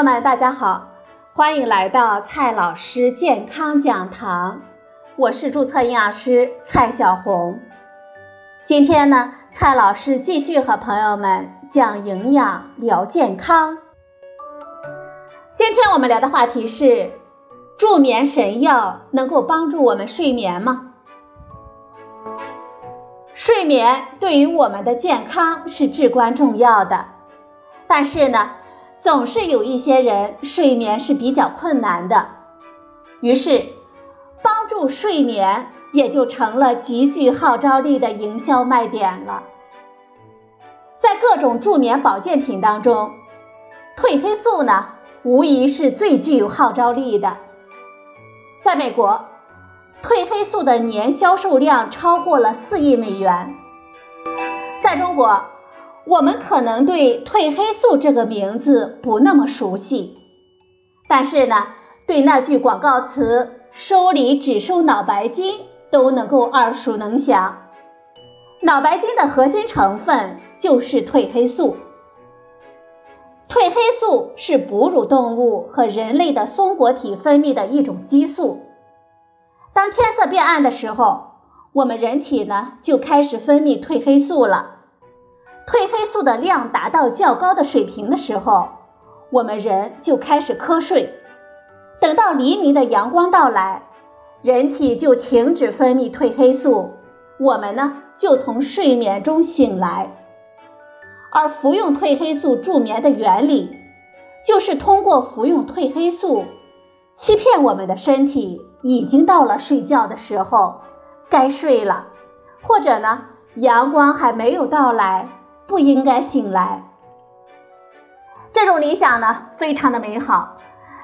友们，大家好，欢迎来到蔡老师健康讲堂，我是注册营养师蔡小红。今天呢，蔡老师继续和朋友们讲营养聊健康。今天我们聊的话题是：助眠神药能够帮助我们睡眠吗？睡眠对于我们的健康是至关重要的，但是呢，总是有一些人睡眠是比较困难的，于是帮助睡眠也就成了极具号召力的营销卖点了。在各种助眠保健品当中，褪黑素呢，无疑是最具有号召力的。在美国，褪黑素的年销售量超过了四亿美元。在中国。我们可能对褪黑素这个名字不那么熟悉，但是呢，对那句广告词“收礼只收脑白金”都能够耳熟能详。脑白金的核心成分就是褪黑素。褪黑素是哺乳动物和人类的松果体分泌的一种激素。当天色变暗的时候，我们人体呢就开始分泌褪黑素了。褪黑素的量达到较高的水平的时候，我们人就开始瞌睡。等到黎明的阳光到来，人体就停止分泌褪黑素，我们呢就从睡眠中醒来。而服用褪黑素助眠的原理，就是通过服用褪黑素，欺骗我们的身体已经到了睡觉的时候，该睡了，或者呢阳光还没有到来。不应该醒来。这种理想呢，非常的美好，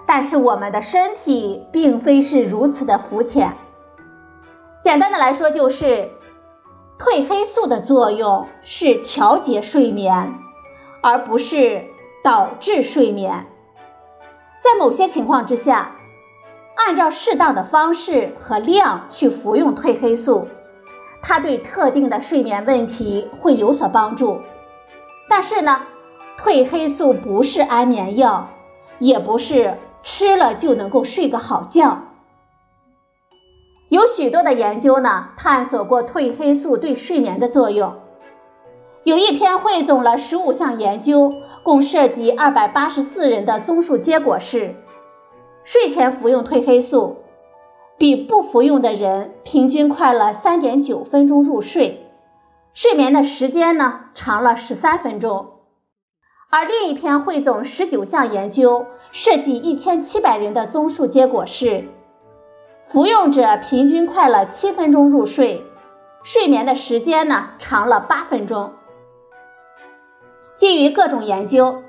但是我们的身体并非是如此的肤浅。简单的来说，就是褪黑素的作用是调节睡眠，而不是导致睡眠。在某些情况之下，按照适当的方式和量去服用褪黑素，它对特定的睡眠问题会有所帮助。但是呢，褪黑素不是安眠药，也不是吃了就能够睡个好觉。有许多的研究呢，探索过褪黑素对睡眠的作用。有一篇汇总了十五项研究，共涉及二百八十四人的综述结果是：睡前服用褪黑素，比不服用的人平均快了三点九分钟入睡。睡眠的时间呢长了十三分钟，而另一篇汇总十九项研究，涉及一千七百人的综述结果是，服用者平均快了七分钟入睡，睡眠的时间呢长了八分钟。基于各种研究，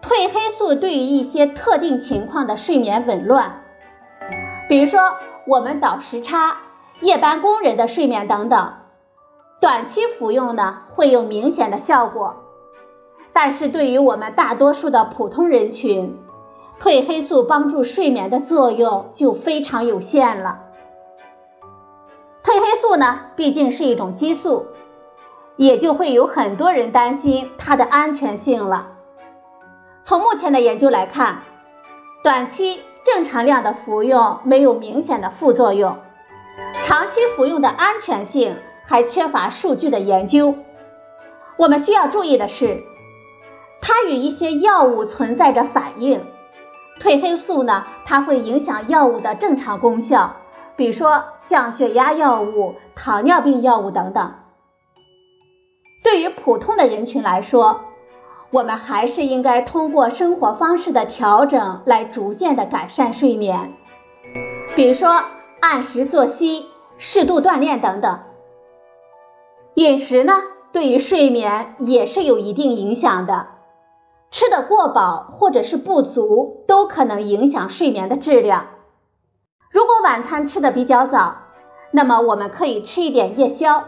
褪黑素对于一些特定情况的睡眠紊乱，比如说我们倒时差、夜班工人的睡眠等等。短期服用呢会有明显的效果，但是对于我们大多数的普通人群，褪黑素帮助睡眠的作用就非常有限了。褪黑素呢毕竟是一种激素，也就会有很多人担心它的安全性了。从目前的研究来看，短期正常量的服用没有明显的副作用，长期服用的安全性。还缺乏数据的研究。我们需要注意的是，它与一些药物存在着反应。褪黑素呢，它会影响药物的正常功效，比如说降血压药物、糖尿病药物等等。对于普通的人群来说，我们还是应该通过生活方式的调整来逐渐的改善睡眠，比如说按时作息、适度锻炼等等。饮食呢，对于睡眠也是有一定影响的。吃的过饱或者是不足，都可能影响睡眠的质量。如果晚餐吃的比较早，那么我们可以吃一点夜宵。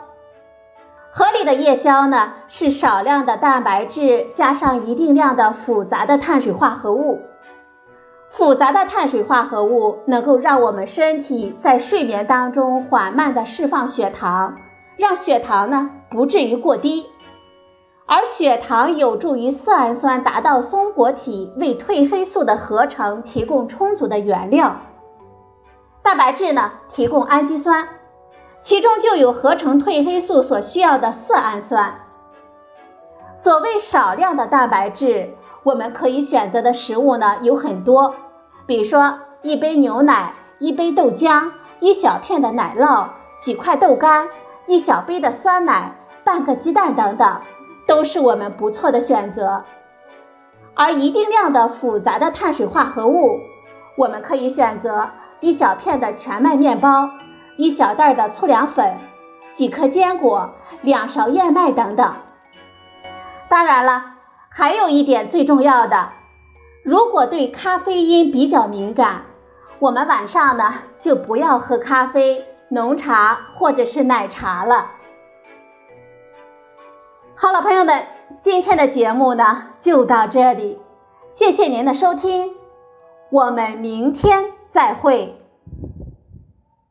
合理的夜宵呢，是少量的蛋白质加上一定量的复杂的碳水化合物。复杂的碳水化合物能够让我们身体在睡眠当中缓慢的释放血糖。让血糖呢不至于过低，而血糖有助于色氨酸达到松果体为褪黑素的合成提供充足的原料。蛋白质呢，提供氨基酸，其中就有合成褪黑素所需要的色氨酸。所谓少量的蛋白质，我们可以选择的食物呢有很多，比如说一杯牛奶、一杯豆浆、一小片的奶酪、几块豆干、一小杯的酸奶、半个鸡蛋等等，都是我们不错的选择。而一定量的复杂的碳水化合物，我们可以选择。一小片的全麦面包，一小袋的粗粮粉，几颗坚果，两勺燕麦等等。当然了，还有一点最重要的，如果对咖啡因比较敏感，我们晚上呢就不要喝咖啡、浓茶或者是奶茶了。好了，朋友们，今天的节目呢就到这里，谢谢您的收听，我们明天。再会。